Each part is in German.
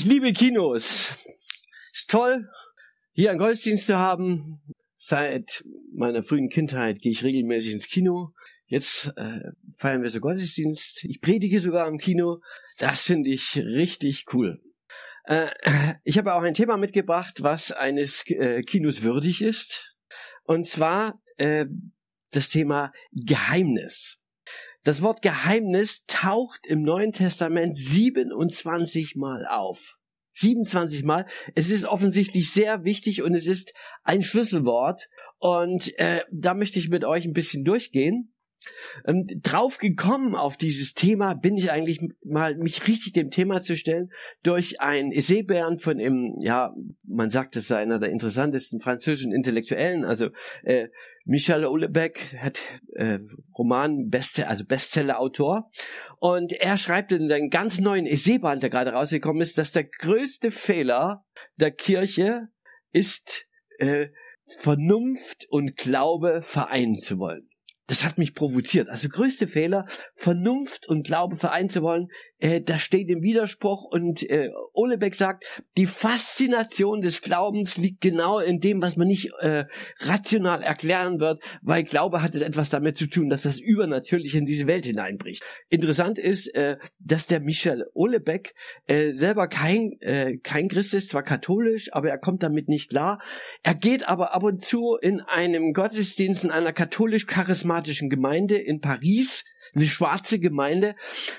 Ich liebe Kinos. Ist toll, hier einen Gottesdienst zu haben. Seit meiner frühen Kindheit gehe ich regelmäßig ins Kino. Jetzt äh, feiern wir so Gottesdienst. Ich predige sogar im Kino. Das finde ich richtig cool. Äh, ich habe auch ein Thema mitgebracht, was eines äh, Kinos würdig ist. Und zwar äh, das Thema Geheimnis. Das Wort Geheimnis taucht im Neuen Testament 27 Mal auf. 27 Mal. Es ist offensichtlich sehr wichtig und es ist ein Schlüsselwort. Und äh, da möchte ich mit euch ein bisschen durchgehen. Ähm, drauf gekommen auf dieses Thema bin ich eigentlich mal mich richtig dem Thema zu stellen durch ein Essaybären von im ja man sagt es sei einer der interessantesten französischen Intellektuellen. Also äh, Michel Houellebecq hat äh, Roman Bestseller also Bestseller-Autor. Und er schreibt in einem ganz neuen Essayband der gerade rausgekommen ist dass der größte Fehler der Kirche ist äh, Vernunft und Glaube vereinen zu wollen das hat mich provoziert. Also größte Fehler, Vernunft und Glaube vereinen zu wollen, äh, das steht im Widerspruch und äh, Olebeck sagt, die Faszination des Glaubens liegt genau in dem, was man nicht äh, rational erklären wird, weil Glaube hat es etwas damit zu tun, dass das übernatürlich in diese Welt hineinbricht. Interessant ist, äh, dass der Michel Olebeck äh, selber kein, äh, kein Christ ist, zwar katholisch, aber er kommt damit nicht klar. Er geht aber ab und zu in einem Gottesdienst in einer katholisch-charismatischen Gemeinde in Paris, eine schwarze Gemeinde.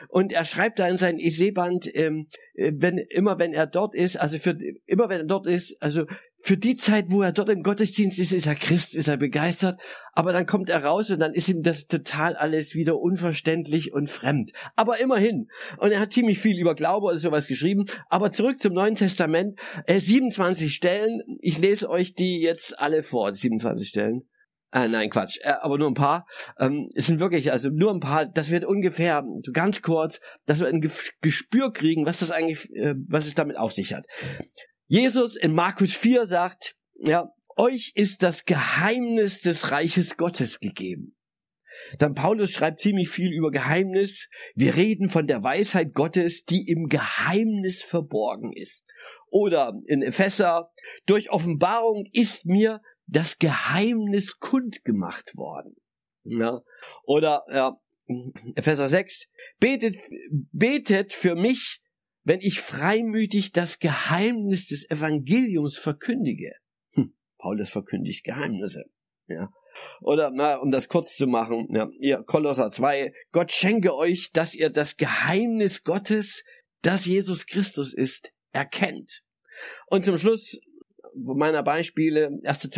Und er schreibt da in sein Essayband, ähm, äh, wenn, immer wenn er dort ist, also für, immer wenn er dort ist, also für die Zeit, wo er dort im Gottesdienst ist, ist er Christ, ist er begeistert, aber dann kommt er raus und dann ist ihm das total alles wieder unverständlich und fremd. Aber immerhin. Und er hat ziemlich viel über Glaube oder sowas geschrieben. Aber zurück zum Neuen Testament. Äh, 27 Stellen. Ich lese euch die jetzt alle vor, 27 Stellen. Äh, nein, Quatsch, äh, aber nur ein paar. Ähm, es sind wirklich, also nur ein paar, das wird ungefähr, so ganz kurz, dass wir ein Gespür kriegen, was das eigentlich, äh, was es damit auf sich hat. Jesus in Markus 4 sagt, ja, euch ist das Geheimnis des Reiches Gottes gegeben. Dann Paulus schreibt ziemlich viel über Geheimnis. Wir reden von der Weisheit Gottes, die im Geheimnis verborgen ist. Oder in Epheser, durch Offenbarung ist mir das Geheimnis kundgemacht worden. Ja. Oder ja, Epheser 6, betet, betet für mich, wenn ich freimütig das Geheimnis des Evangeliums verkündige. Hm, Paulus verkündigt Geheimnisse. Ja. Oder, na, um das kurz zu machen, ja, ihr Kolosser 2, Gott schenke euch, dass ihr das Geheimnis Gottes, das Jesus Christus ist, erkennt. Und zum Schluss meiner Beispiele, 1.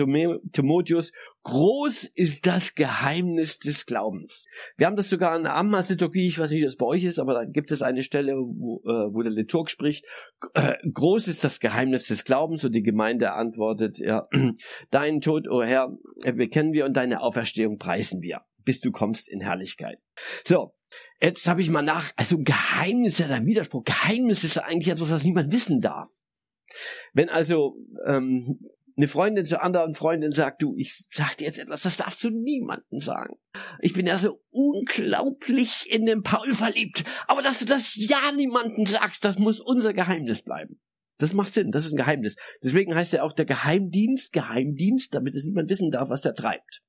Timotheus, groß ist das Geheimnis des Glaubens. Wir haben das sogar in der Ammas-Liturgie, ich weiß nicht, wie das bei euch ist, aber da gibt es eine Stelle, wo, äh, wo der Liturg spricht, äh, groß ist das Geheimnis des Glaubens und die Gemeinde antwortet, ja, deinen Tod, o oh Herr, bekennen wir und deine Auferstehung preisen wir, bis du kommst in Herrlichkeit. So, Jetzt habe ich mal nach, also Geheimnis ist ja ein Widerspruch. Geheimnis ist ja eigentlich etwas, was niemand wissen darf. Wenn also ähm, eine Freundin zur anderen Freundin sagt, du, ich sag dir jetzt etwas, das darfst du niemandem sagen. Ich bin ja so unglaublich in den Paul verliebt. Aber dass du das ja niemandem sagst, das muss unser Geheimnis bleiben. Das macht Sinn, das ist ein Geheimnis. Deswegen heißt er auch der Geheimdienst, Geheimdienst, damit es niemand wissen darf, was der treibt.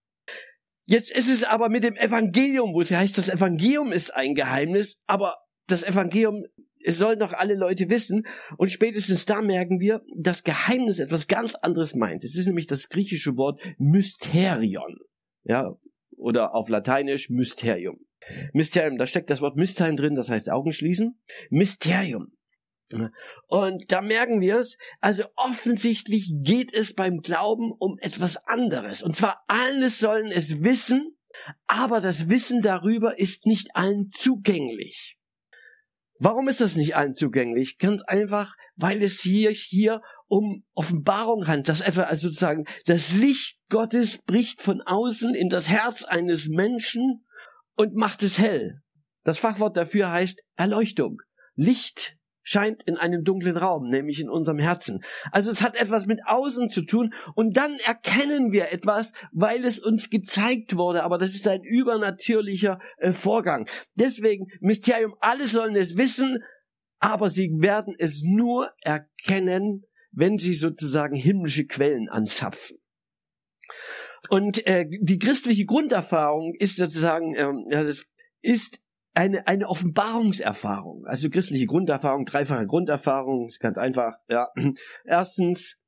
Jetzt ist es aber mit dem Evangelium, wo es heißt, das Evangelium ist ein Geheimnis, aber das Evangelium es sollen doch alle Leute wissen. Und spätestens da merken wir, dass Geheimnis etwas ganz anderes meint. Es ist nämlich das griechische Wort Mysterion. Ja, oder auf Lateinisch Mysterium. Mysterium, da steckt das Wort Mysterium drin, das heißt Augen schließen. Mysterium. Und da merken wir es, also offensichtlich geht es beim Glauben um etwas anderes. Und zwar alle sollen es wissen, aber das Wissen darüber ist nicht allen zugänglich. Warum ist das nicht allen zugänglich? Ganz einfach, weil es hier, hier um Offenbarung handelt, dass etwa also sozusagen das Licht Gottes bricht von außen in das Herz eines Menschen und macht es hell. Das Fachwort dafür heißt Erleuchtung. Licht scheint in einem dunklen Raum, nämlich in unserem Herzen. Also es hat etwas mit außen zu tun und dann erkennen wir etwas, weil es uns gezeigt wurde, aber das ist ein übernatürlicher äh, Vorgang. Deswegen, Mysterium, alle sollen es wissen, aber sie werden es nur erkennen, wenn sie sozusagen himmlische Quellen anzapfen. Und äh, die christliche Grunderfahrung ist sozusagen, das ist eine, eine Offenbarungserfahrung, also christliche Grunderfahrung, dreifache Grunderfahrung, ist ganz einfach. Ja. Erstens,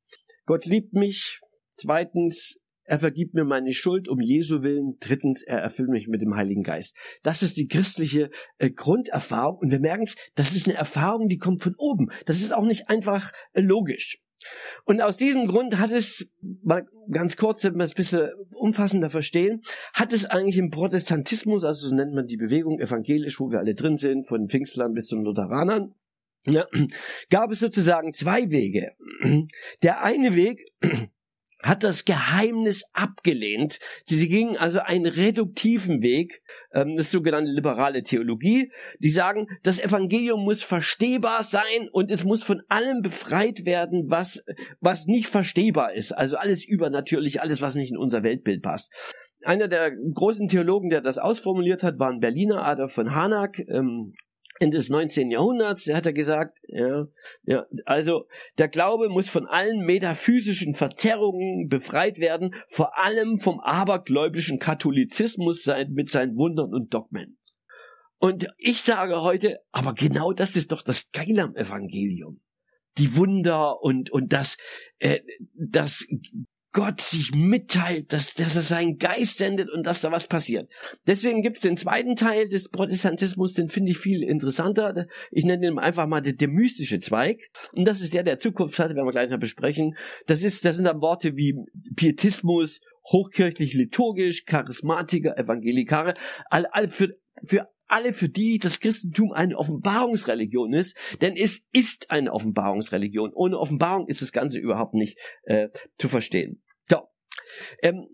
Gott liebt mich. Zweitens, er vergibt mir meine Schuld um Jesu willen. Drittens, er erfüllt mich mit dem Heiligen Geist. Das ist die christliche äh, Grunderfahrung. Und wir merken es, das ist eine Erfahrung, die kommt von oben. Das ist auch nicht einfach äh, logisch. Und aus diesem Grund hat es, mal ganz kurz, wenn wir es ein bisschen umfassender verstehen, hat es eigentlich im Protestantismus, also so nennt man die Bewegung evangelisch, wo wir alle drin sind, von Pfingstlern bis zu Lutheranern, ja, gab es sozusagen zwei Wege. Der eine Weg hat das Geheimnis abgelehnt. Sie gingen also einen reduktiven Weg, ähm, das sogenannte liberale Theologie. Die sagen, das Evangelium muss verstehbar sein und es muss von allem befreit werden, was, was nicht verstehbar ist. Also alles übernatürlich, alles, was nicht in unser Weltbild passt. Einer der großen Theologen, der das ausformuliert hat, war ein Berliner Adolf von Hanak. Ähm, Ende des 19. Jahrhunderts, hat er gesagt, ja, ja, also der Glaube muss von allen metaphysischen Verzerrungen befreit werden, vor allem vom abergläubischen Katholizismus sein, mit seinen Wundern und Dogmen. Und ich sage heute, aber genau das ist doch das Geile am Evangelium. Die Wunder und, und das, äh, das Gott sich mitteilt, dass, dass er seinen Geist sendet und dass da was passiert. Deswegen gibt es den zweiten Teil des Protestantismus, den finde ich viel interessanter. Ich nenne ihn einfach mal der, der, mystische Zweig. Und das ist der, der Zukunft hat, werden wir gleich noch besprechen. Das ist, das sind dann Worte wie Pietismus, hochkirchlich liturgisch, Charismatiker, Evangelikare, all, all für, für alle für die das Christentum eine Offenbarungsreligion ist, denn es ist eine Offenbarungsreligion. Ohne Offenbarung ist das Ganze überhaupt nicht äh, zu verstehen. Ähm,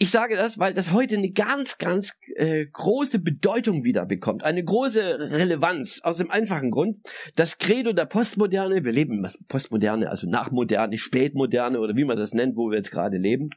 ich sage das, weil das heute eine ganz, ganz äh, große Bedeutung wieder bekommt, eine große Relevanz aus dem einfachen Grund, das Credo der Postmoderne, wir leben Postmoderne, also Nachmoderne, Spätmoderne oder wie man das nennt, wo wir jetzt gerade leben,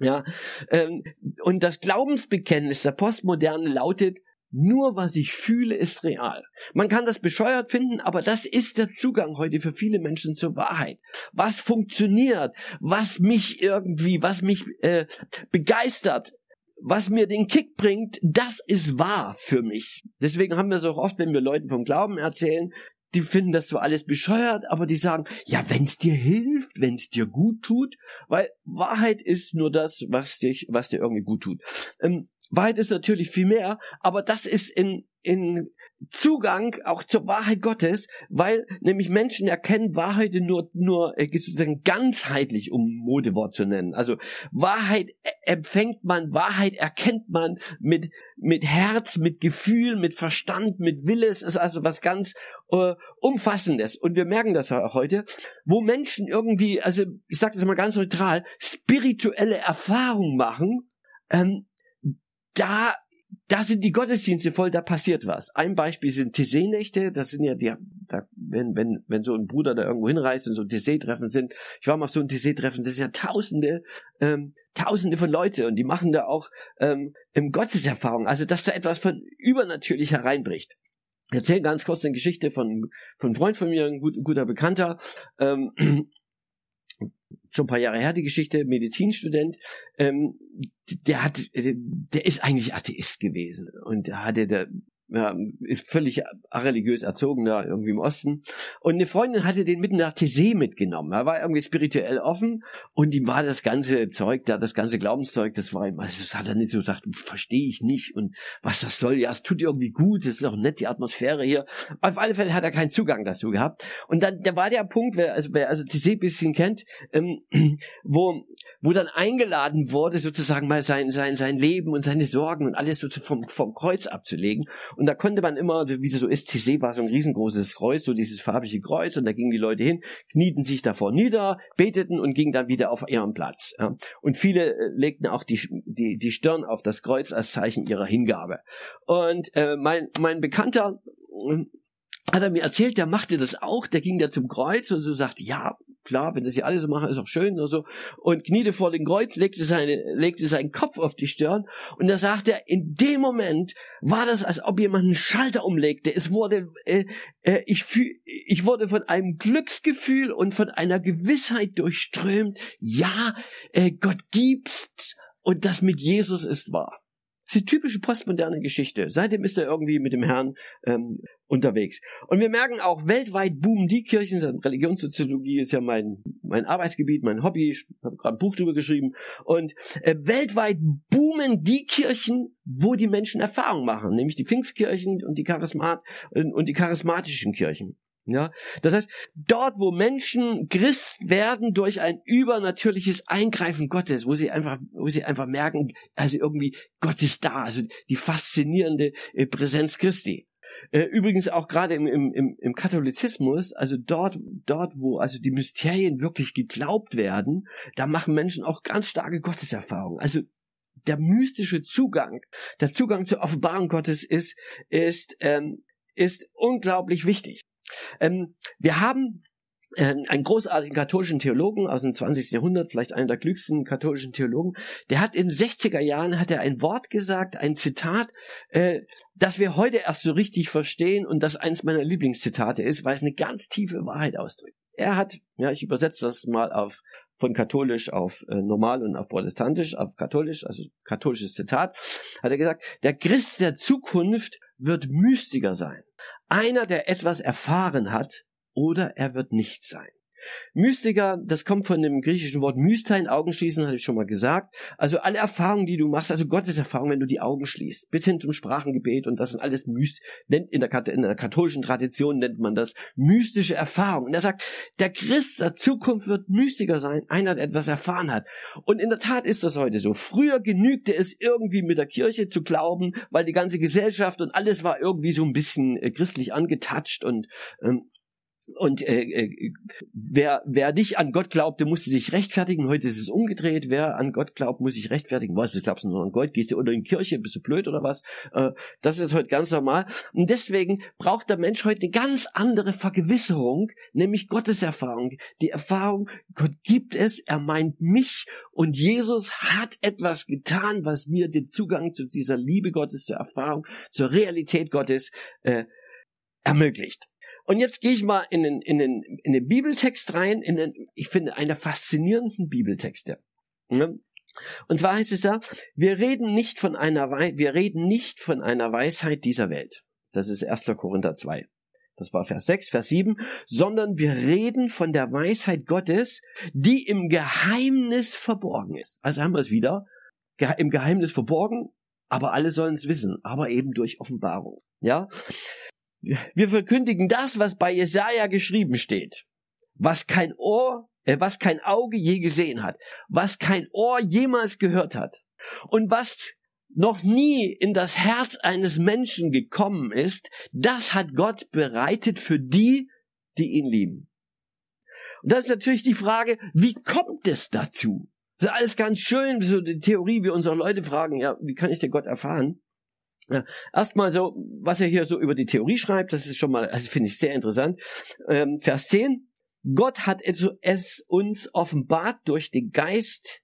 ja, ähm, und das Glaubensbekenntnis der Postmoderne lautet, nur was ich fühle, ist real. Man kann das bescheuert finden, aber das ist der Zugang heute für viele Menschen zur Wahrheit. Was funktioniert, was mich irgendwie, was mich äh, begeistert, was mir den Kick bringt, das ist wahr für mich. Deswegen haben wir es auch oft, wenn wir Leuten vom Glauben erzählen, die finden das so alles bescheuert, aber die sagen, ja, wenn's dir hilft, wenn's dir gut tut, weil Wahrheit ist nur das, was dich, was dir irgendwie gut tut. Ähm, Wahrheit ist natürlich viel mehr, aber das ist in, in Zugang auch zur Wahrheit Gottes, weil nämlich Menschen erkennen Wahrheit nur, nur äh, sozusagen ganzheitlich, um Modewort zu nennen. Also Wahrheit e, empfängt man, Wahrheit erkennt man mit, mit Herz, mit Gefühl, mit Verstand, mit Wille. Es ist also was ganz äh, Umfassendes. Und wir merken das heute, wo Menschen irgendwie, also ich sage das mal ganz neutral, spirituelle Erfahrungen machen, ähm, da, da sind die Gottesdienste voll, da passiert was. Ein Beispiel sind TC-Nächte, das sind ja die, da, wenn, wenn, wenn so ein Bruder da irgendwo hinreist und so ein TC-Treffen sind, ich war mal auf so ein TC-Treffen, das sind ja tausende, ähm, tausende von Leute und die machen da auch ähm, im Gotteserfahrung, also dass da etwas von übernatürlich hereinbricht. Ich erzähle ganz kurz eine Geschichte von, von einem Freund von mir, ein gut, guter Bekannter, ähm, schon ein paar Jahre her die Geschichte, Medizinstudent, ähm, der hat, der ist eigentlich Atheist gewesen. Und da hatte der ja, ist völlig religiös erzogen da irgendwie im Osten. Und eine Freundin hatte den mitten nach Tessé mitgenommen. Er war irgendwie spirituell offen und ihm war das ganze Zeug, da das ganze Glaubenszeug, das war ihm, also das hat er nicht so gesagt, verstehe ich nicht und was das soll. Ja, es tut irgendwie gut, es ist auch nett, die Atmosphäre hier. Auf alle Fälle hat er keinen Zugang dazu gehabt. Und dann, da war der Punkt, wer, also wer also Tessé bisschen kennt, ähm, wo, wo dann eingeladen wurde, sozusagen mal sein, sein, sein Leben und seine Sorgen und alles so vom, vom Kreuz abzulegen. Und da konnte man immer, wie es so ist, TC war so ein riesengroßes Kreuz, so dieses farbige Kreuz, und da gingen die Leute hin, knieten sich davor nieder, beteten und gingen dann wieder auf ihren Platz. Ja. Und viele äh, legten auch die, die, die Stirn auf das Kreuz als Zeichen ihrer Hingabe. Und äh, mein, mein Bekannter äh, hat er mir erzählt, der machte das auch, der ging da zum Kreuz und so sagte, ja, klar, wenn das hier alle so machen, ist auch schön oder so. Und kniete vor dem Kreuz, legte, seine, legte seinen Kopf auf die Stirn und da sagte er, in dem Moment war das, als ob jemand einen Schalter umlegte. Es wurde, äh, äh, ich, fühl, ich wurde von einem Glücksgefühl und von einer Gewissheit durchströmt. Ja, äh, Gott gibt's und das mit Jesus ist wahr. Das ist die typische postmoderne Geschichte. Seitdem ist er irgendwie mit dem Herrn ähm, unterwegs. Und wir merken auch, weltweit boomen die Kirchen. Religionssoziologie ist ja mein, mein Arbeitsgebiet, mein Hobby. Ich habe gerade ein Buch darüber geschrieben. Und äh, weltweit boomen die Kirchen, wo die Menschen Erfahrung machen, nämlich die Pfingstkirchen und die, Charismat und die charismatischen Kirchen. Ja, das heißt, dort, wo Menschen Christ werden durch ein übernatürliches Eingreifen Gottes, wo sie einfach, wo sie einfach merken, also irgendwie Gott ist da, also die faszinierende äh, Präsenz Christi. Äh, übrigens auch gerade im, im, im Katholizismus, also dort, dort, wo also die Mysterien wirklich geglaubt werden, da machen Menschen auch ganz starke Gotteserfahrungen. Also der mystische Zugang, der Zugang zur Offenbarung Gottes ist, ist, ähm, ist unglaublich wichtig. Ähm, wir haben einen großartigen katholischen Theologen aus dem 20. Jahrhundert, vielleicht einer der klügsten katholischen Theologen, der hat in den 60er Jahren hat er ein Wort gesagt, ein Zitat, äh, das wir heute erst so richtig verstehen und das eines meiner Lieblingszitate ist, weil es eine ganz tiefe Wahrheit ausdrückt. Er hat, ja, ich übersetze das mal auf von katholisch auf äh, normal und auf protestantisch, auf katholisch, also katholisches Zitat, hat er gesagt, der Christ der Zukunft wird Mystiker sein. Einer, der etwas erfahren hat, oder er wird nicht sein. Mystiker, das kommt von dem griechischen Wort Mystein, Augen schließen, hatte ich schon mal gesagt. Also alle Erfahrungen, die du machst, also Gottes Erfahrung, wenn du die Augen schließt, bis hin zum Sprachengebet und das sind alles myst, nennt in der, in der katholischen Tradition nennt man das mystische Erfahrungen. Und er sagt, der Christ der Zukunft wird Mystiker sein, einer, der etwas erfahren hat. Und in der Tat ist das heute so. Früher genügte es irgendwie mit der Kirche zu glauben, weil die ganze Gesellschaft und alles war irgendwie so ein bisschen äh, christlich angetatscht und ähm, und äh, äh, wer, wer nicht an Gott glaubte, musste sich rechtfertigen. Heute ist es umgedreht. Wer an Gott glaubt, muss sich rechtfertigen. Was, du glaubst nur an Gott? Gehst du unter die Kirche? Bist du blöd oder was? Äh, das ist heute ganz normal. Und deswegen braucht der Mensch heute eine ganz andere Vergewisserung, nämlich Gottes Erfahrung. Die Erfahrung, Gott gibt es, er meint mich und Jesus hat etwas getan, was mir den Zugang zu dieser Liebe Gottes, zur Erfahrung, zur Realität Gottes äh, ermöglicht. Und jetzt gehe ich mal in den, in den, in den Bibeltext rein, in den, ich finde, einer faszinierenden Bibeltexte. Und zwar heißt es da, wir reden nicht von einer, wir reden nicht von einer Weisheit dieser Welt. Das ist 1. Korinther 2. Das war Vers 6, Vers 7, sondern wir reden von der Weisheit Gottes, die im Geheimnis verborgen ist. Also haben wir es wieder, im Geheimnis verborgen, aber alle sollen es wissen, aber eben durch Offenbarung. Ja? Wir verkündigen das, was bei Jesaja geschrieben steht. Was kein Ohr, äh, was kein Auge je gesehen hat. Was kein Ohr jemals gehört hat. Und was noch nie in das Herz eines Menschen gekommen ist, das hat Gott bereitet für die, die ihn lieben. Und das ist natürlich die Frage, wie kommt es dazu? Das ist alles ganz schön, so die Theorie, wie unsere Leute fragen, ja, wie kann ich den Gott erfahren? Ja, erstmal so, was er hier so über die Theorie schreibt, das ist schon mal, also finde ich sehr interessant. Ähm, Vers 10. Gott hat es uns offenbart durch den Geist.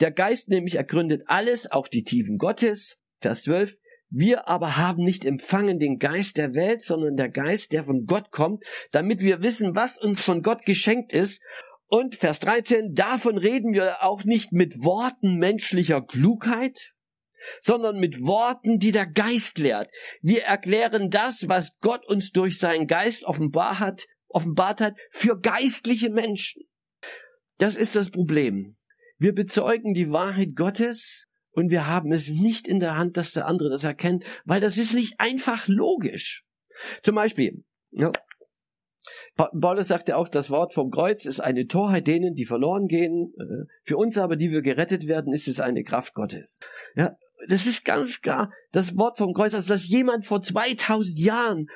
Der Geist nämlich ergründet alles, auch die Tiefen Gottes. Vers 12. Wir aber haben nicht empfangen den Geist der Welt, sondern der Geist, der von Gott kommt, damit wir wissen, was uns von Gott geschenkt ist. Und Vers 13, davon reden wir auch nicht mit Worten menschlicher Klugheit, sondern mit Worten, die der Geist lehrt. Wir erklären das, was Gott uns durch seinen Geist offenbar hat, offenbart hat, für geistliche Menschen. Das ist das Problem. Wir bezeugen die Wahrheit Gottes und wir haben es nicht in der Hand, dass der andere das erkennt, weil das ist nicht einfach logisch. Zum Beispiel, ja, Paulus sagte auch, das Wort vom Kreuz ist eine Torheit denen, die verloren gehen. Äh, für uns aber, die wir gerettet werden, ist es eine Kraft Gottes. Ja, das ist ganz klar. Das Wort vom Kreuz, also dass jemand vor 2000 Jahren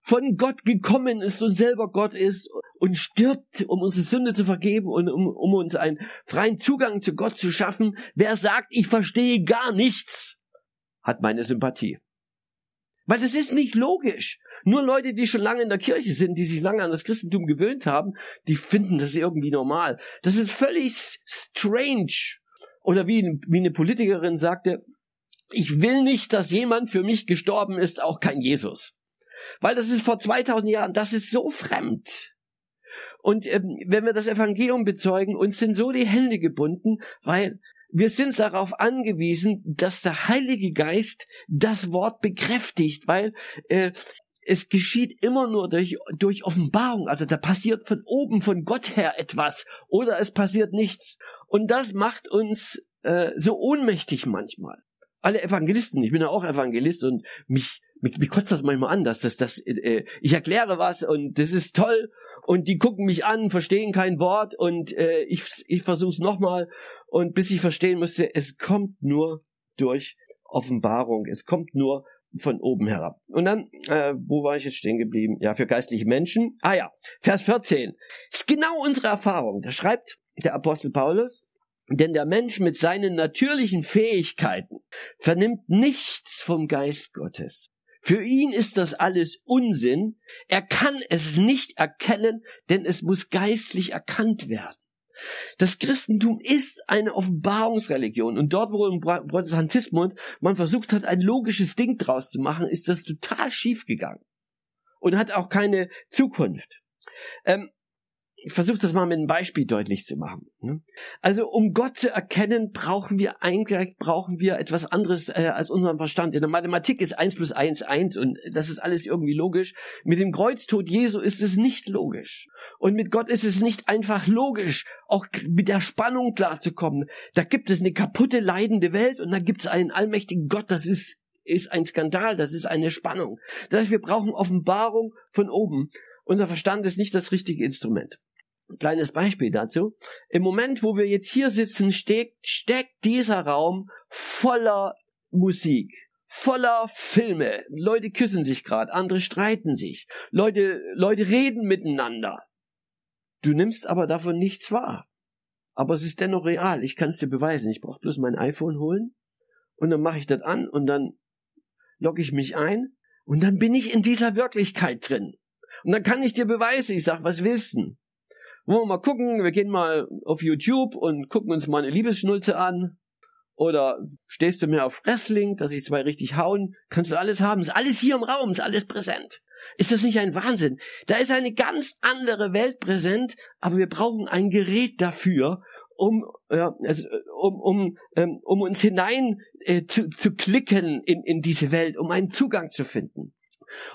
von Gott gekommen ist und selber Gott ist und stirbt, um unsere Sünde zu vergeben und um, um uns einen freien Zugang zu Gott zu schaffen. Wer sagt, ich verstehe gar nichts, hat meine Sympathie. Weil das ist nicht logisch. Nur Leute, die schon lange in der Kirche sind, die sich lange an das Christentum gewöhnt haben, die finden das irgendwie normal. Das ist völlig strange. Oder wie, wie eine Politikerin sagte, ich will nicht, dass jemand für mich gestorben ist, auch kein Jesus. Weil das ist vor 2000 Jahren, das ist so fremd. Und ähm, wenn wir das Evangelium bezeugen, uns sind so die Hände gebunden, weil wir sind darauf angewiesen, dass der Heilige Geist das Wort bekräftigt, weil äh, es geschieht immer nur durch, durch Offenbarung. Also da passiert von oben, von Gott her etwas oder es passiert nichts. Und das macht uns äh, so ohnmächtig manchmal. Alle Evangelisten, ich bin ja auch Evangelist und mich, mich, mich kotzt das manchmal an, dass das, das, äh, ich erkläre was und das ist toll und die gucken mich an, verstehen kein Wort und äh, ich, ich versuche es nochmal und bis ich verstehen musste, es kommt nur durch Offenbarung, es kommt nur von oben herab. Und dann, äh, wo war ich jetzt stehen geblieben? Ja, für geistliche Menschen. Ah ja, Vers 14. Das ist genau unsere Erfahrung. Da schreibt der Apostel Paulus, denn der Mensch mit seinen natürlichen Fähigkeiten vernimmt nichts vom Geist Gottes. Für ihn ist das alles Unsinn. Er kann es nicht erkennen, denn es muss geistlich erkannt werden. Das Christentum ist eine Offenbarungsreligion und dort, wo im Protestantismus man versucht hat, ein logisches Ding draus zu machen, ist das total schief gegangen und hat auch keine Zukunft. Ähm, ich versuche das mal mit einem Beispiel deutlich zu machen. Ne? Also um Gott zu erkennen, brauchen wir eigentlich brauchen wir etwas anderes äh, als unseren Verstand. In der Mathematik ist eins plus eins eins und das ist alles irgendwie logisch. Mit dem Kreuztod Jesu ist es nicht logisch. Und mit Gott ist es nicht einfach logisch, auch mit der Spannung klarzukommen. Da gibt es eine kaputte, leidende Welt und da gibt es einen allmächtigen Gott. Das ist ist ein Skandal, das ist eine Spannung. Das heißt, wir brauchen Offenbarung von oben. Unser Verstand ist nicht das richtige Instrument. Kleines Beispiel dazu. Im Moment, wo wir jetzt hier sitzen, steckt, steckt dieser Raum voller Musik, voller Filme. Leute küssen sich gerade, andere streiten sich. Leute, Leute reden miteinander. Du nimmst aber davon nichts wahr. Aber es ist dennoch real. Ich kann es dir beweisen. Ich brauche bloß mein iPhone holen und dann mache ich das an und dann logge ich mich ein und dann bin ich in dieser Wirklichkeit drin. Und dann kann ich dir beweisen. Ich sag, was willst du? Wollen wir mal gucken, wir gehen mal auf YouTube und gucken uns mal eine Liebesschnulze an. Oder stehst du mir auf Wrestling, dass ich zwei richtig hauen? Kannst du alles haben. Ist alles hier im Raum, ist alles präsent. Ist das nicht ein Wahnsinn? Da ist eine ganz andere Welt präsent, aber wir brauchen ein Gerät dafür, um, ja, also, um, um, ähm, um uns hinein äh, zu, zu klicken in, in diese Welt, um einen Zugang zu finden.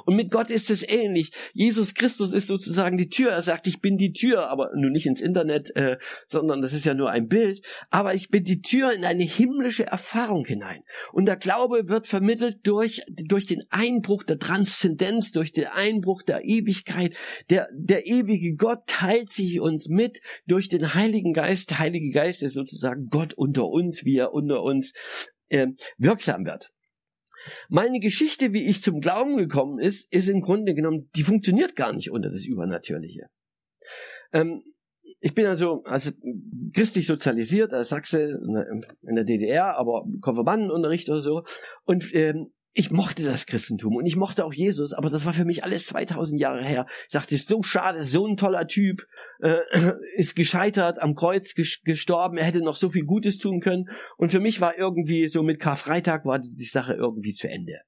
Und mit Gott ist es ähnlich. Jesus Christus ist sozusagen die Tür. Er sagt, ich bin die Tür, aber nur nicht ins Internet, äh, sondern das ist ja nur ein Bild. Aber ich bin die Tür in eine himmlische Erfahrung hinein. Und der Glaube wird vermittelt durch, durch den Einbruch der Transzendenz, durch den Einbruch der Ewigkeit. Der, der ewige Gott teilt sich uns mit durch den Heiligen Geist. Der Heilige Geist ist sozusagen Gott unter uns, wie er unter uns äh, wirksam wird. Meine Geschichte, wie ich zum Glauben gekommen ist, ist im Grunde genommen, die funktioniert gar nicht unter das Übernatürliche. Ähm, ich bin also also christlich sozialisiert als Sachse in der DDR, aber Konfirmandenunterricht oder so. Und ähm, ich mochte das Christentum und ich mochte auch Jesus, aber das war für mich alles 2000 Jahre her. Ich dachte, ist so schade, so ein toller Typ, äh, ist gescheitert, am Kreuz gestorben, er hätte noch so viel Gutes tun können. Und für mich war irgendwie so mit Karfreitag war die, die Sache irgendwie zu Ende.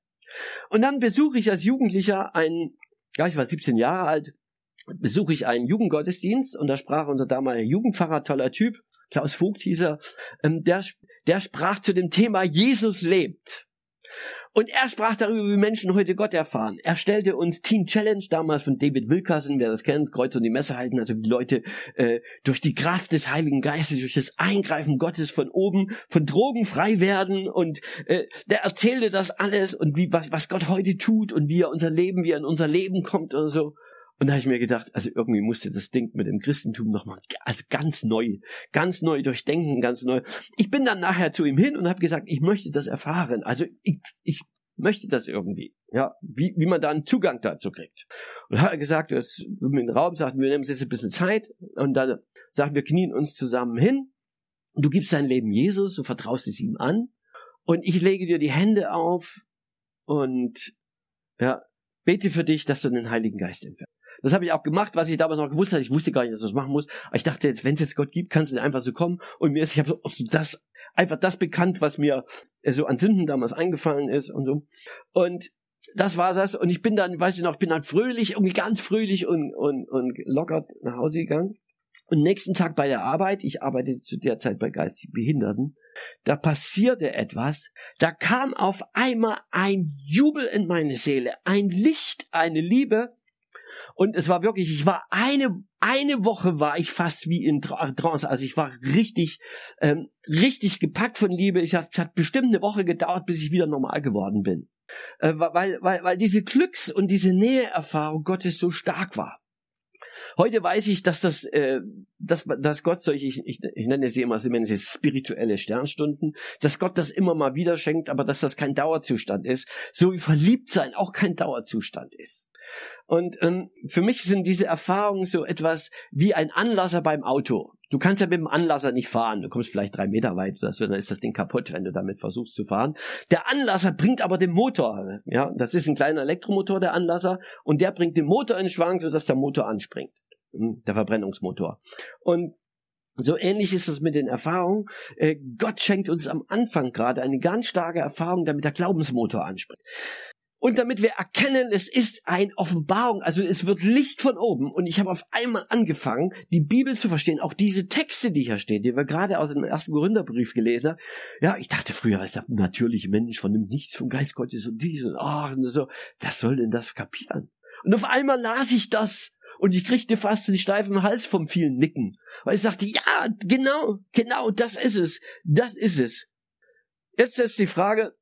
Und dann besuche ich als Jugendlicher einen, ja, ich war 17 Jahre alt, besuche ich einen Jugendgottesdienst und da sprach unser damaliger Jugendpfarrer, toller Typ, Klaus Vogt hieß er, ähm, der, der sprach zu dem Thema Jesus lebt. Und er sprach darüber, wie Menschen heute Gott erfahren. Er stellte uns Team Challenge damals von David Wilkerson, wer das kennt, Kreuz und die Messe halten, also wie Leute äh, durch die Kraft des Heiligen Geistes, durch das Eingreifen Gottes von oben, von Drogen frei werden. Und äh, der erzählte das alles und wie was, was Gott heute tut und wie er unser Leben, wie er in unser Leben kommt und so. Und da habe ich mir gedacht, also irgendwie musste das Ding mit dem Christentum nochmal, also ganz neu, ganz neu durchdenken, ganz neu. Ich bin dann nachher zu ihm hin und habe gesagt, ich möchte das erfahren. Also ich, ich möchte das irgendwie. Ja, wie, wie man da einen Zugang dazu kriegt. Und hat er gesagt, jetzt in den Raum sagt, wir nehmen uns jetzt ein bisschen Zeit und dann sagen wir knien uns zusammen hin. Du gibst dein Leben Jesus, du vertraust es ihm an und ich lege dir die Hände auf und ja, bete für dich, dass du den Heiligen Geist empfängst. Das habe ich auch gemacht, was ich damals noch gewusst hatte. Ich wusste gar nicht, dass ich das machen muss. Aber ich dachte jetzt, wenn es jetzt Gott gibt, kannst du einfach so kommen. Und mir ist, ich habe so das einfach das bekannt, was mir äh, so an Sünden damals eingefallen ist und so. Und das war das. Und ich bin dann, weiß ich noch, bin dann fröhlich, irgendwie ganz fröhlich und, und, und locker nach Hause gegangen. Und nächsten Tag bei der Arbeit, ich arbeitete zu der Zeit bei geistig Behinderten, da passierte etwas, da kam auf einmal ein Jubel in meine Seele, ein Licht, eine Liebe, und es war wirklich, ich war eine, eine Woche war ich fast wie in Trance. Also ich war richtig, ähm, richtig gepackt von Liebe. Ich es hat bestimmt eine Woche gedauert, bis ich wieder normal geworden bin. Äh, weil, weil, weil diese Glücks- und diese Näheerfahrung Gottes so stark war. Heute weiß ich, dass das, äh, dass, dass Gott solche, ich, ich, ich nenne sie immer, sie nennen sie spirituelle Sternstunden, dass Gott das immer mal wieder schenkt, aber dass das kein Dauerzustand ist, so wie verliebt sein auch kein Dauerzustand ist. Und ähm, für mich sind diese Erfahrungen so etwas wie ein Anlasser beim Auto. Du kannst ja mit dem Anlasser nicht fahren. Du kommst vielleicht drei Meter weit oder so, dann ist das Ding kaputt, wenn du damit versuchst zu fahren. Der Anlasser bringt aber den Motor. Ja, das ist ein kleiner Elektromotor, der Anlasser, und der bringt den Motor in Schwank, sodass der Motor anspringt. Hm, der Verbrennungsmotor. Und so ähnlich ist es mit den Erfahrungen. Äh, Gott schenkt uns am Anfang gerade eine ganz starke Erfahrung, damit der Glaubensmotor anspringt. Und damit wir erkennen, es ist ein Offenbarung, also es wird Licht von oben. Und ich habe auf einmal angefangen, die Bibel zu verstehen, auch diese Texte, die hier stehen, die wir gerade aus dem ersten Korintherbrief gelesen haben. Ja, ich dachte früher, ist der natürliche Mensch von dem Nichts vom Geist Gottes und dies und ach und so. Wer soll denn das kapieren? Und auf einmal las ich das und ich kriegte fast den steifen Hals vom vielen Nicken, weil ich sagte, ja, genau, genau, das ist es, das ist es. Jetzt ist die Frage,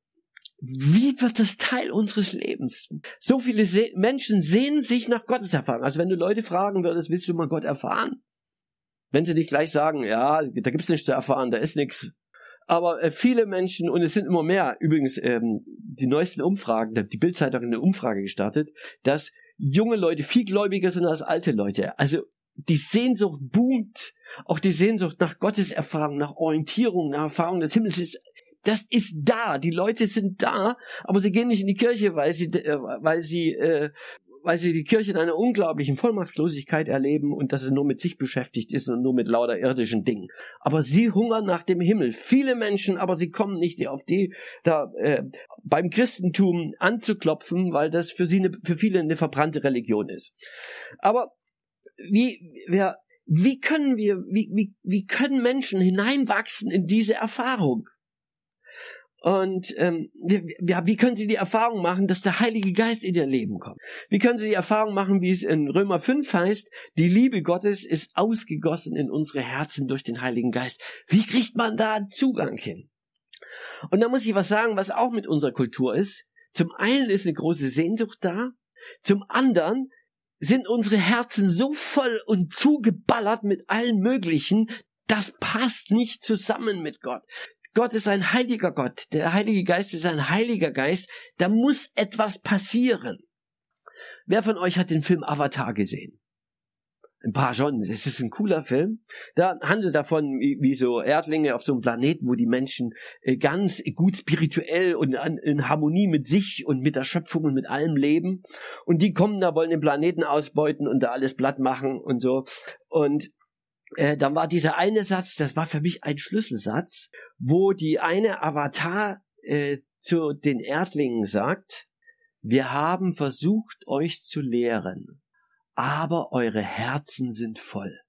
wie wird das Teil unseres Lebens? So viele Se Menschen sehnen sich nach Gottes Erfahrung. Also wenn du Leute fragen würdest, willst du mal Gott erfahren? Wenn sie nicht gleich sagen, ja, da gibt's nichts zu erfahren, da ist nichts. Aber äh, viele Menschen, und es sind immer mehr, übrigens ähm, die neuesten Umfragen, die Bildzeitung hat eine Umfrage gestartet, dass junge Leute viel gläubiger sind als alte Leute. Also die Sehnsucht boomt. Auch die Sehnsucht nach Gottes Erfahrung, nach Orientierung, nach Erfahrung des Himmels ist das ist da. Die Leute sind da, aber sie gehen nicht in die Kirche, weil sie, äh, weil sie, äh, weil sie die Kirche in einer unglaublichen Vollmachtslosigkeit erleben und dass es nur mit sich beschäftigt ist und nur mit lauter irdischen Dingen. Aber sie hungern nach dem Himmel. Viele Menschen, aber sie kommen nicht auf die, da äh, beim Christentum anzuklopfen, weil das für sie eine, für viele eine verbrannte Religion ist. Aber wie wir wie können wir, wie, wie, wie können Menschen hineinwachsen in diese Erfahrung? Und ähm, ja, wie können Sie die Erfahrung machen, dass der Heilige Geist in Ihr Leben kommt? Wie können Sie die Erfahrung machen, wie es in Römer 5 heißt, die Liebe Gottes ist ausgegossen in unsere Herzen durch den Heiligen Geist? Wie kriegt man da Zugang hin? Und da muss ich was sagen, was auch mit unserer Kultur ist. Zum einen ist eine große Sehnsucht da, zum anderen sind unsere Herzen so voll und zugeballert mit allen möglichen, das passt nicht zusammen mit Gott. Gott ist ein heiliger Gott. Der Heilige Geist ist ein heiliger Geist. Da muss etwas passieren. Wer von euch hat den Film Avatar gesehen? Ein paar schon. Es ist ein cooler Film. Da handelt davon, wie, so Erdlinge auf so einem Planeten, wo die Menschen äh, ganz gut spirituell und in Harmonie mit sich und mit der Schöpfung und mit allem leben. Und die kommen da, wollen den Planeten ausbeuten und da alles platt machen und so. Und äh, dann war dieser eine Satz, das war für mich ein Schlüsselsatz, wo die eine Avatar äh, zu den Erdlingen sagt, wir haben versucht, euch zu lehren, aber eure Herzen sind voll.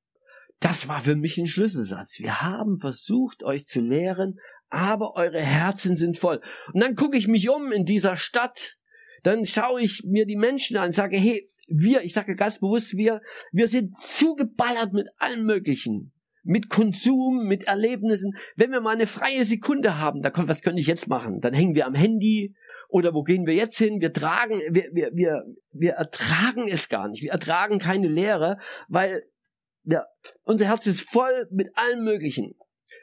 das war für mich ein Schlüsselsatz. Wir haben versucht, euch zu lehren, aber eure Herzen sind voll. Und dann gucke ich mich um in dieser Stadt, dann schaue ich mir die Menschen an, sage, hey, wir, ich sage ganz bewusst wir, wir sind zugeballert mit allem Möglichen. Mit Konsum, mit Erlebnissen. Wenn wir mal eine freie Sekunde haben, da kommt, was könnte ich jetzt machen? Dann hängen wir am Handy, oder wo gehen wir jetzt hin? Wir tragen, wir, wir, wir, wir ertragen es gar nicht. Wir ertragen keine Lehre, weil ja, unser Herz ist voll mit allem Möglichen.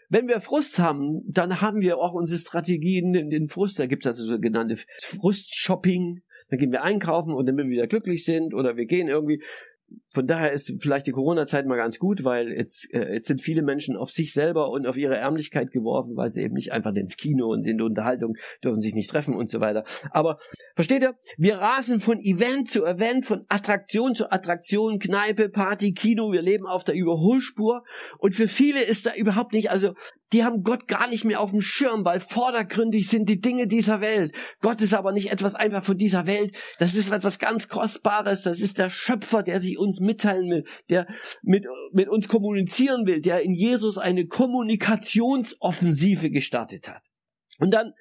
Wenn wir Frust haben, dann haben wir auch unsere Strategien in den Frust. Da gibt es also sogenannte Frust-Shopping. Dann gehen wir einkaufen und dann, wenn wir wieder glücklich sind oder wir gehen irgendwie von daher ist vielleicht die Corona-Zeit mal ganz gut, weil jetzt, äh, jetzt sind viele Menschen auf sich selber und auf ihre Ärmlichkeit geworfen, weil sie eben nicht einfach ins Kino und in die Unterhaltung dürfen sich nicht treffen und so weiter. Aber versteht ihr? Wir rasen von Event zu Event, von Attraktion zu Attraktion, Kneipe, Party, Kino. Wir leben auf der Überholspur. Und für viele ist da überhaupt nicht, also die haben Gott gar nicht mehr auf dem Schirm, weil vordergründig sind die Dinge dieser Welt. Gott ist aber nicht etwas einfach von dieser Welt. Das ist etwas ganz Kostbares. Das ist der Schöpfer, der sich uns mitteilen will, der mit, mit uns kommunizieren will, der in Jesus eine Kommunikationsoffensive gestartet hat. Und dann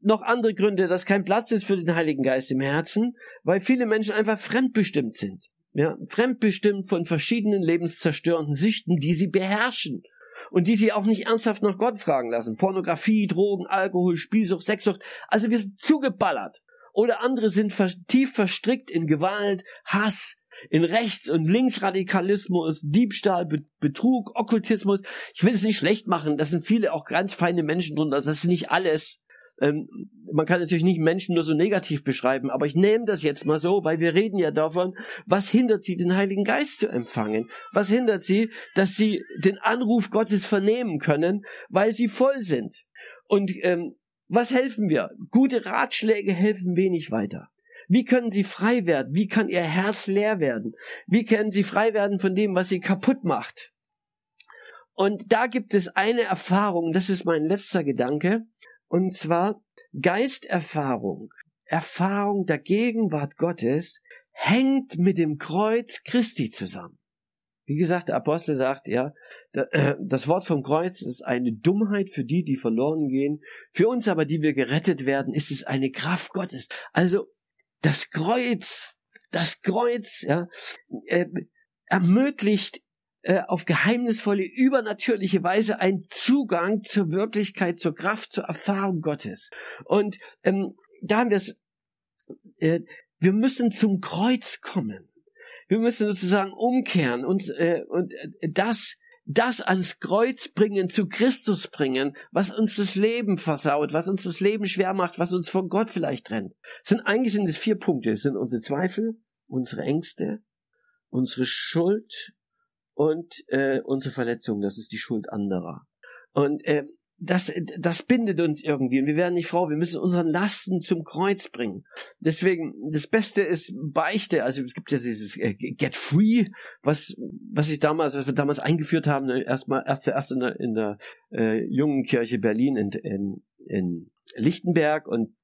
noch andere Gründe, dass kein Platz ist für den Heiligen Geist im Herzen, weil viele Menschen einfach fremdbestimmt sind. Ja, fremdbestimmt von verschiedenen lebenszerstörenden Sichten, die sie beherrschen und die sie auch nicht ernsthaft nach Gott fragen lassen. Pornografie, Drogen, Alkohol, Spielsucht, Sexsucht. Also wir sind zugeballert. Oder andere sind tief verstrickt in Gewalt, Hass, in Rechts- und Linksradikalismus, Diebstahl, Betrug, Okkultismus. Ich will es nicht schlecht machen, das sind viele auch ganz feine Menschen drunter, das ist nicht alles. Ähm, man kann natürlich nicht Menschen nur so negativ beschreiben, aber ich nehme das jetzt mal so, weil wir reden ja davon, was hindert sie, den Heiligen Geist zu empfangen? Was hindert sie, dass sie den Anruf Gottes vernehmen können, weil sie voll sind? Und ähm, was helfen wir? Gute Ratschläge helfen wenig weiter. Wie können sie frei werden? Wie kann ihr Herz leer werden? Wie können sie frei werden von dem, was sie kaputt macht? Und da gibt es eine Erfahrung, das ist mein letzter Gedanke, und zwar Geisterfahrung, Erfahrung der Gegenwart Gottes hängt mit dem Kreuz Christi zusammen. Wie gesagt, der Apostel sagt ja, äh, das Wort vom Kreuz ist eine Dummheit für die, die verloren gehen. Für uns aber, die wir gerettet werden, ist es eine Kraft Gottes. Also das Kreuz, das Kreuz, ja, äh, ermöglicht äh, auf geheimnisvolle, übernatürliche Weise einen Zugang zur Wirklichkeit, zur Kraft, zur Erfahrung Gottes. Und ähm, da haben wir es, äh, wir müssen zum Kreuz kommen. Wir müssen sozusagen umkehren und, äh, und äh, das das ans Kreuz bringen, zu Christus bringen, was uns das Leben versaut, was uns das Leben schwer macht, was uns von Gott vielleicht trennt. Es sind eigentlich sind es vier Punkte. Es sind unsere Zweifel, unsere Ängste, unsere Schuld und äh, unsere Verletzung. Das ist die Schuld anderer. Und äh, das, das bindet uns irgendwie und wir werden nicht froh. Wir müssen unseren Lasten zum Kreuz bringen. Deswegen, das Beste ist Beichte. Also es gibt ja dieses äh, Get Free, was, was ich damals, was wir damals eingeführt haben, ne, erstmal, erst zuerst in der, in der äh, jungen Kirche Berlin in, in, in Lichtenberg und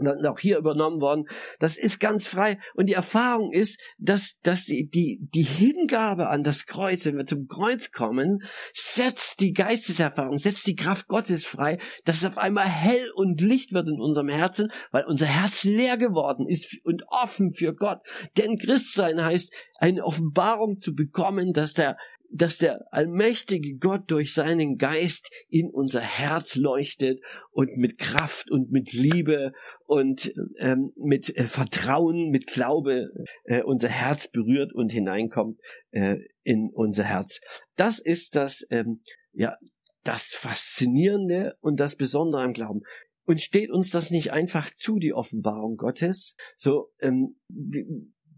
und dann auch hier übernommen worden. Das ist ganz frei. Und die Erfahrung ist, dass, dass die, die, die Hingabe an das Kreuz, wenn wir zum Kreuz kommen, setzt die Geisteserfahrung, setzt die Kraft Gottes frei, dass es auf einmal hell und Licht wird in unserem Herzen, weil unser Herz leer geworden ist und offen für Gott. Denn Christsein heißt, eine Offenbarung zu bekommen, dass der dass der allmächtige Gott durch seinen Geist in unser Herz leuchtet und mit Kraft und mit Liebe und ähm, mit äh, Vertrauen, mit Glaube äh, unser Herz berührt und hineinkommt äh, in unser Herz. Das ist das, ähm, ja, das Faszinierende und das Besondere am Glauben. Und steht uns das nicht einfach zu, die Offenbarung Gottes? So, ähm,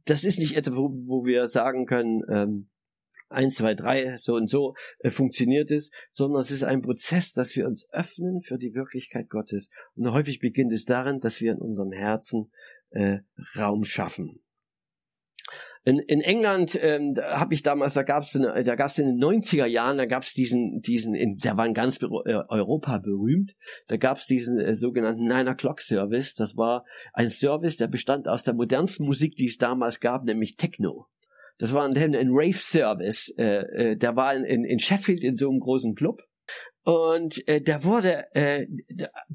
das ist nicht etwa, wo, wo wir sagen können, ähm, eins, zwei, drei, so und so äh, funktioniert es, sondern es ist ein Prozess, dass wir uns öffnen für die Wirklichkeit Gottes. Und häufig beginnt es darin, dass wir in unserem Herzen äh, Raum schaffen. In, in England ähm, da habe ich damals, da gab es da gab's in den 90er Jahren, da gab es diesen, diesen, in, der war in ganz äh, Europa berühmt, da gab es diesen äh, sogenannten Nine O'Clock Service. Das war ein Service, der bestand aus der modernsten Musik, die es damals gab, nämlich Techno. Das war ein, ein Rave-Service. Äh, äh, der war in, in Sheffield in so einem großen Club. Und äh, da wurde äh,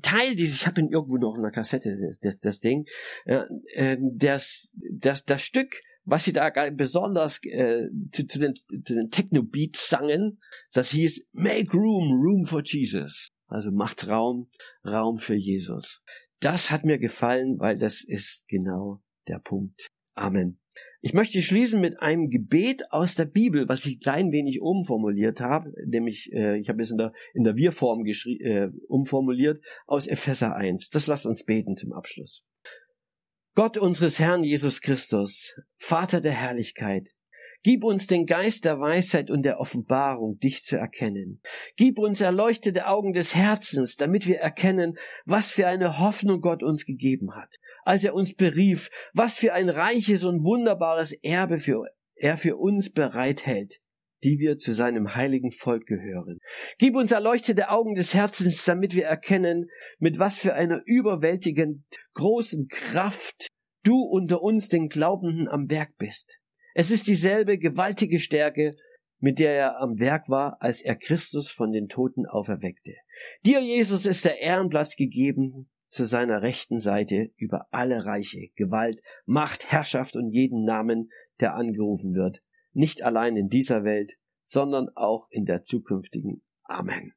Teil dieses, ich habe ihn irgendwo noch in der Kassette, das, das, das Ding, äh, das, das, das Stück, was sie da besonders äh, zu, zu den, zu den Techno-Beats sangen, das hieß Make Room, Room for Jesus. Also macht Raum, Raum für Jesus. Das hat mir gefallen, weil das ist genau der Punkt. Amen. Ich möchte schließen mit einem Gebet aus der Bibel, was ich klein wenig umformuliert habe, nämlich äh, ich habe es in der in der Wir-Form äh, umformuliert aus Epheser 1. Das lasst uns beten zum Abschluss. Gott unseres Herrn Jesus Christus, Vater der Herrlichkeit, Gib uns den Geist der Weisheit und der Offenbarung, dich zu erkennen. Gib uns erleuchtete Augen des Herzens, damit wir erkennen, was für eine Hoffnung Gott uns gegeben hat, als er uns berief, was für ein reiches und wunderbares Erbe für, er für uns bereithält, die wir zu seinem heiligen Volk gehören. Gib uns erleuchtete Augen des Herzens, damit wir erkennen, mit was für einer überwältigend großen Kraft du unter uns den Glaubenden am Werk bist. Es ist dieselbe gewaltige Stärke, mit der er am Werk war, als er Christus von den Toten auferweckte. Dir, Jesus, ist der Ehrenplatz gegeben zu seiner rechten Seite über alle Reiche, Gewalt, Macht, Herrschaft und jeden Namen, der angerufen wird, nicht allein in dieser Welt, sondern auch in der zukünftigen. Amen.